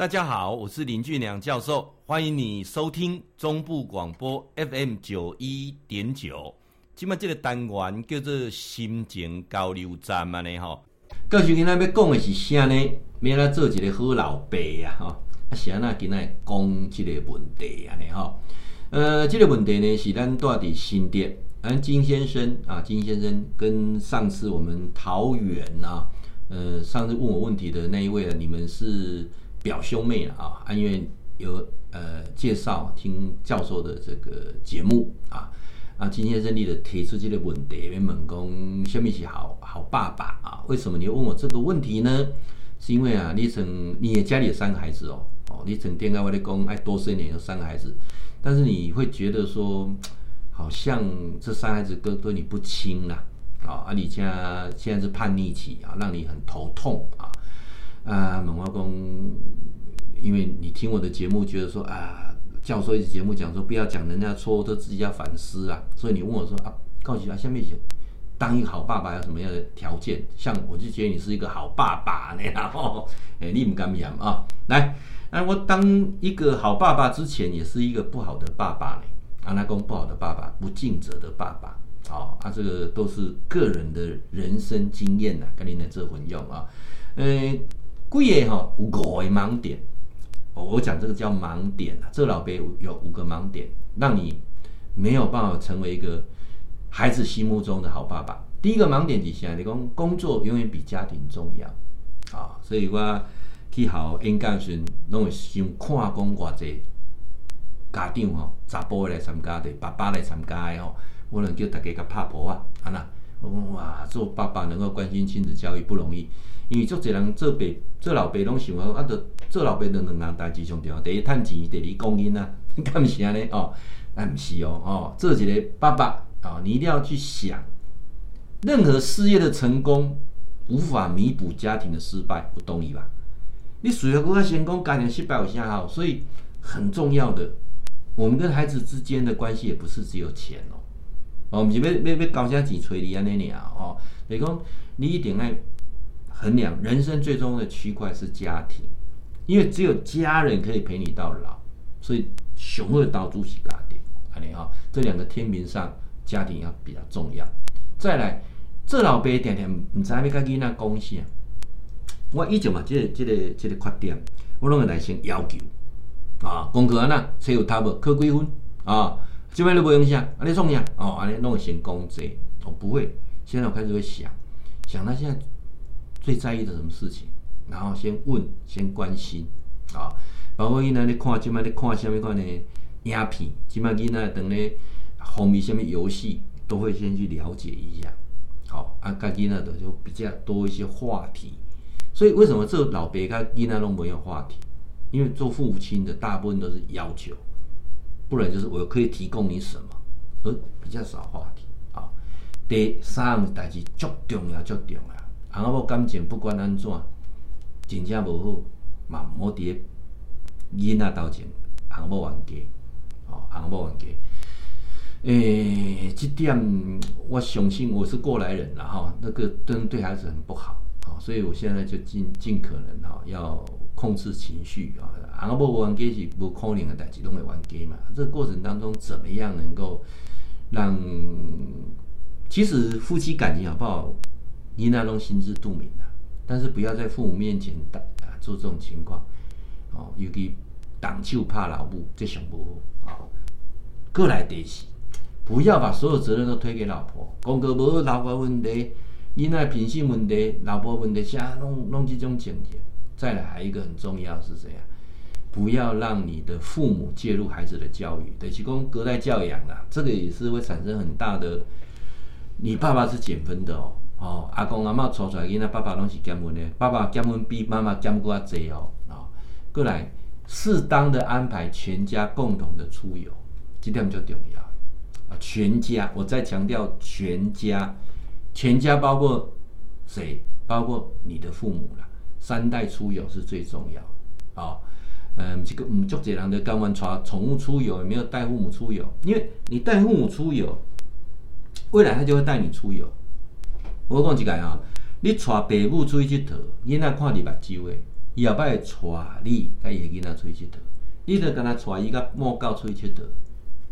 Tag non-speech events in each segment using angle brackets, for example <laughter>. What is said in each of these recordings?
大家好，我是林俊良教授，欢迎你收听中部广播 FM 九一点九。今麦这个单元叫做心情交流站嘛呢吼。教授今天要讲的是啥呢？要来做一个好老爸呀吼。啊，是安那今仔讲这个问题啊呢吼。呃，这个问题呢是咱住伫新店，咱金先生啊，金先生跟上次我们桃园啊，呃，上次问我问题的那一位啊，你们是。表兄妹啊，因为有呃介绍听教授的这个节目啊，啊，金先生你的提出这个问题，问讲什么是好好爸爸啊？为什么你问我这个问题呢？是因为啊，你曾你也家里有三个孩子哦，哦，你曾电告我的公爱多生一点有三个孩子，但是你会觉得说，好像这三孩子都对你不亲啦，啊，啊，你家现在是叛逆期啊，让你很头痛啊。啊，猛华公，因为你听我的节目，觉得说啊，教授一直节目讲说不要讲人家错误，都自己要反思啊。所以你问我说啊，告诉他下面写，当一个好爸爸有什么样的条件？像我就觉得你是一个好爸爸呢，<laughs> 然后哎，你不敢讲啊？来，那我当一个好爸爸之前，也是一个不好的爸爸呢。阿拉公不好的爸爸，不尽责的爸爸，哦，啊，这个都是个人的人生经验呐，跟你来做混用啊，呃。贵个哈有五个盲点，我讲这个叫盲点啊。这、老爸有五个盲点，让你没有办法成为一个孩子心目中的好爸爸。第一个盲点底下，你讲工作永远比家庭重要啊，所以我去好演讲时，拢会先看讲偌济家长吼，查甫来参加的，爸爸来参加的吼，我能叫大家甲拍婆啊，安那，哇，做爸爸能够关心亲子教育不容易。因为足侪人做爸做老爸拢想讲啊，着做老爸着两样代志上重要，第一趁钱，第二供应啊，<laughs> 敢毋是安尼哦？啊，毋是哦，哦，做一个爸爸啊、哦，你一定要去想，任何事业的成功无法弥补家庭的失败，有同意吧？你事业较成功，家庭失败有啥好？所以很重要的，我们跟孩子之间的关系也不是只有钱哦，哦，毋是要要要交啥钱催你安尼尔哦，就是讲你一定爱。衡量人生最终的区块是家庭，因为只有家人可以陪你到老，所以雄二刀主是家庭，安尼哈，这两个天平上家庭要比较重要。再来，这老爸天天唔知要跟囡仔讲啥，我以前嘛，这个这个这个缺点，我拢会来先要求。啊，功课安那，册有读无，考几分？啊，即摆你不用想，安尼创啥，哦，安尼拢会先讲这，我不会，现在我开始会想，想他现在。最在意的什么事情，然后先问，先关心啊。包括伊那你看，今麦你看什么款的影片，今麦囡仔等咧红米什么游戏，都会先去了解一下。好，啊，家囡仔的就比较多一些话题。所以为什么这老伯家囡仔都没有话题？因为做父亲的大部分都是要求，不然就是我可以提供你什么，而比较少话题啊。第三个代志足重要，足重要。阿某感情不管安怎，真正无好，嘛毋好伫囡仔头前，阿某冤家，哦，阿某冤家。诶、欸，这点我相信我是过来人了哈，那个真对孩子很不好，啊，所以我现在就尽尽可能哈，要控制情绪啊。阿某冤家是无可能的代志，拢会冤家嘛。这个过程当中，怎么样能够让，其实夫妻感情好不好？你那种心知肚明的，但是不要在父母面前打啊做这种情况哦，尤其挡就怕老母，这想不好啊。过来得是，不要把所有责任都推给老婆，公哥无老婆问题，你那品性问题，老婆问题，瞎弄弄这种情节。再来还有一个很重要是这样，不要让你的父母介入孩子的教育，得提供隔代教养啊，这个也是会产生很大的。你爸爸是减分的哦。哦，阿公阿嬷带出来囡仔，爸爸拢是减温的。爸爸减温比妈妈减过较侪哦。哦，过来适当的安排全家共同的出游，这点就重要。啊，全家，我再强调全家，全家包括谁？包括你的父母啦，三代出游是最重要。啊，嗯，这个唔足侪人的甘愿带宠物出游，也没有带父母出游，因为你带父母出游，未来他就会带你出游。我讲一个啊，你带爸母出去佚佗，囡仔看你目睭诶，伊后摆会带你甲伊个囡仔出去佚佗，你着跟他带伊甲某狗出去佚佗，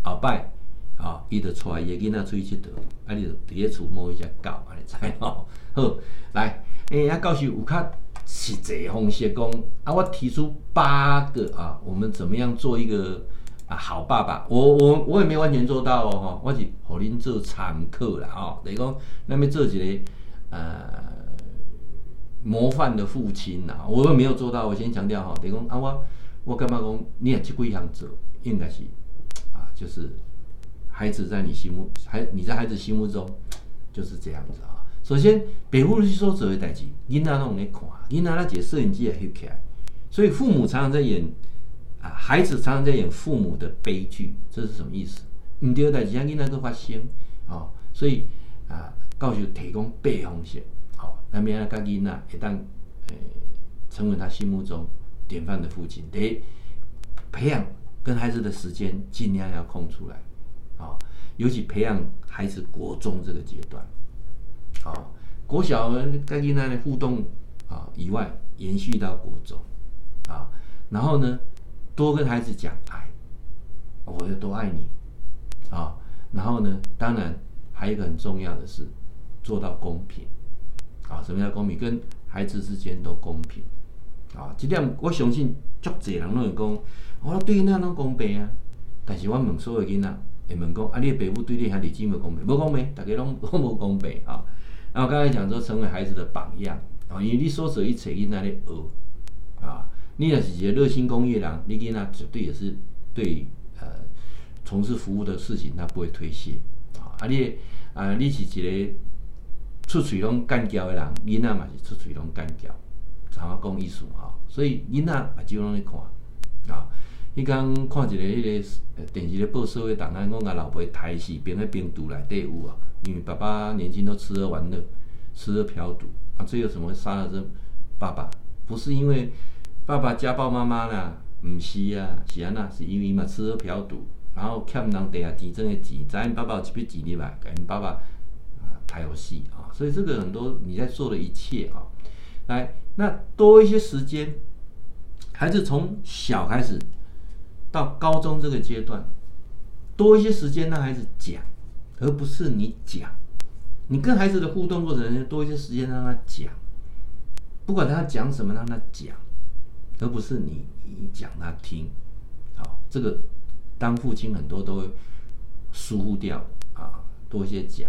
后摆啊，伊着带伊个囡仔出去佚佗，啊，你着伫咧厝摸一只狗，安尼知吼？<laughs> 好，来，诶、欸，啊，教授有较实际方式讲，啊，我提出八个啊，我们怎么样做一个啊好爸爸？我我我也没完全做到哦，吼，我是互恁做参考啦，吼，等于讲，咱要做一个呃。模范的父亲呐，我也没有做到。我先强调哈，等于讲啊，我我干嘛讲？你也去几项做，应该是啊，就是孩子在你心目，孩你在孩子心目中就是这样子啊。首先，父母去说这个代志，囡仔拢在看，囡仔那个摄影机也翕起来，所以父母常常在演，孩子常常在演父母的悲剧，这是什么意思？唔对代志，让囡仔都发生啊，所以啊，教授提供八方式。那边啊，家囡仔会当诶成为他心目中典范的父亲，得培养跟孩子的时间尽量要空出来，啊、哦，尤其培养孩子国中这个阶段，啊、哦，国小家囡仔的互动啊、哦、以外，延续到国中，啊、哦，然后呢，多跟孩子讲爱，我有多爱你，啊、然后呢，当然还有一个很重要的是做到公平。啊，什么叫公平？跟孩子之间都公平。啊，这点我相信，足侪人拢会讲，我对囡仔拢公平啊。但是我问所有囡仔，会问讲，啊，你的爸母对你兄弟姊妹公平？无公平，大家拢 <laughs> 拢无公平啊。然后刚才讲说，成为孩子的榜样啊，因为你所做一切囡仔咧学啊，你若是一个热心公益的人，你囡仔绝对也是对呃从事服务的事情，他不会推卸啊。你啊，你是一个。出嘴拢干教的人，囡仔嘛是出嘴拢干教，怎啊讲意思哈？所以囡仔目睭拢咧看啊。迄天看一个迄个电视咧报社会档案，讲甲老婆抬死，边个冰毒内底有啊？因为爸爸年轻都吃喝玩乐，吃喝嫖赌啊，这有什么杀了这爸爸？不是因为爸爸家暴妈妈啦，毋是啊，是安那？是因为嘛吃喝嫖赌，然后欠人地下钱挣的钱，知因爸爸有一笔钱入来，甲因爸爸啊拍游戏啊。所以这个很多你在做的一切啊，来，那多一些时间，孩子从小开始到高中这个阶段，多一些时间让孩子讲，而不是你讲。你跟孩子的互动过程中，多一些时间让他讲，不管他讲什么，让他讲，而不是你你讲他听。好，这个当父亲很多都会疏忽掉啊，多一些讲，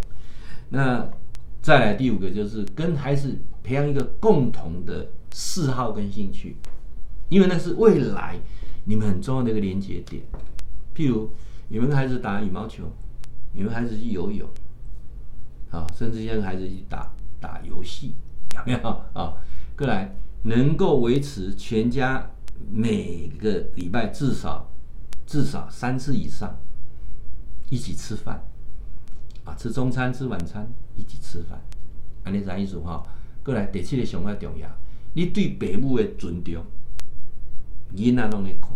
那。再来第五个就是跟孩子培养一个共同的嗜好跟兴趣，因为那是未来你们很重要的一个连接点。譬如你们跟孩子打羽毛球，你们孩子去游泳，啊，甚至让孩子去打打游戏，有没有啊？过来能够维持全家每个礼拜至少至少三次以上一起吃饭啊。吃中餐，吃晚餐，一起吃饭，安尼啥意思哈？过来第七个上个重要，你对父母的尊重，囡仔拢会看；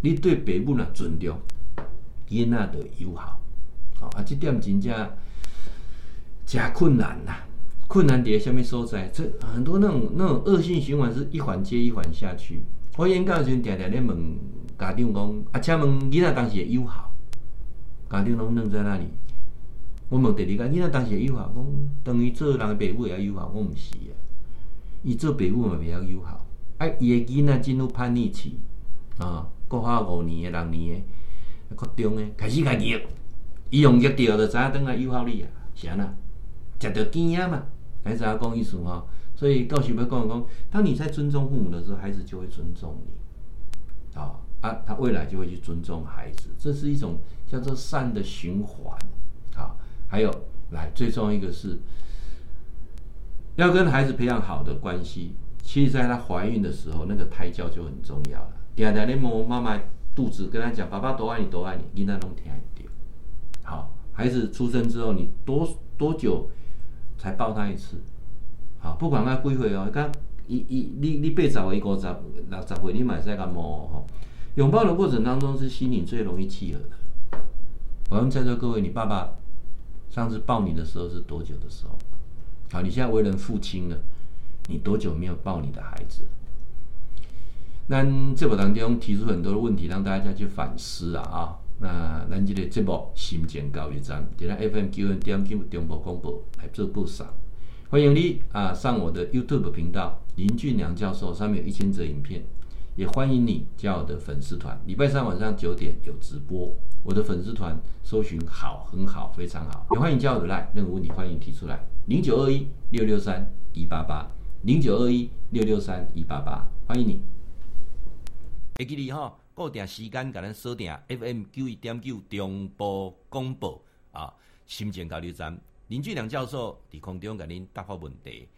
你对父母若尊重，囡仔就友好。好啊，这点真正真困难呐！困难在什么所在？这很多那种那种恶性循环是一环接一环下去。我演讲时阵，常常咧问家长讲：啊，请问囡仔当时会友好？家长拢愣在那里。我问第二个，囡仔当时会友好，讲等于做人的爸母也要友好，我毋是啊，伊做爸母嘛袂晓友好，啊，伊的囡仔进入叛逆期，啊，国小五年的、六年的、国中的，开始甲逆，伊用逆着就知影当来友好你啊，是安那，食着惊啊嘛，孩子要讲意思吼，所以教授要讲讲，当你在尊重父母的时候，孩子就会尊重你，啊啊，他未来就会去尊重孩子，这是一种叫做善的循环，啊。还有，来最重要一个是，要跟孩子培养好的关系。其实，在她怀孕的时候，那个胎教就很重要了。嗲嗲的摸妈妈肚子，跟她讲：“爸爸多爱你，多爱你。”你那种听一点。好，孩子出生之后，你多多久才抱他一次？好，不管他几岁哦，刚一一你你八十岁、五十、六十岁，你买这个摸哈。拥抱的过程当中是心灵最容易契合的。我们在座各位，你爸爸。上次抱你的时候是多久的时候？好，你现在为人父亲了，你多久没有抱你的孩子？那这本当中提出很多的问题，让大家去反思啊啊。那咱这个节目心情教育站，点来 FM 九二点九中部广播来做播送。欢迎你啊上我的 YouTube 频道林俊良教授，上面有一千则影片。也欢迎你加我的粉丝团，礼拜三晚上九点有直播。我的粉丝团搜寻好，很好，非常好。也欢迎加我的 Line，任何问题欢迎提出来，零九二一六六三一八八，零九二一六六三一八八，欢迎你。会记得哈。固定时间，甲咱锁定 FM 九一点九中波广播啊，心情交流站林俊良教授伫空中甲您答复问题。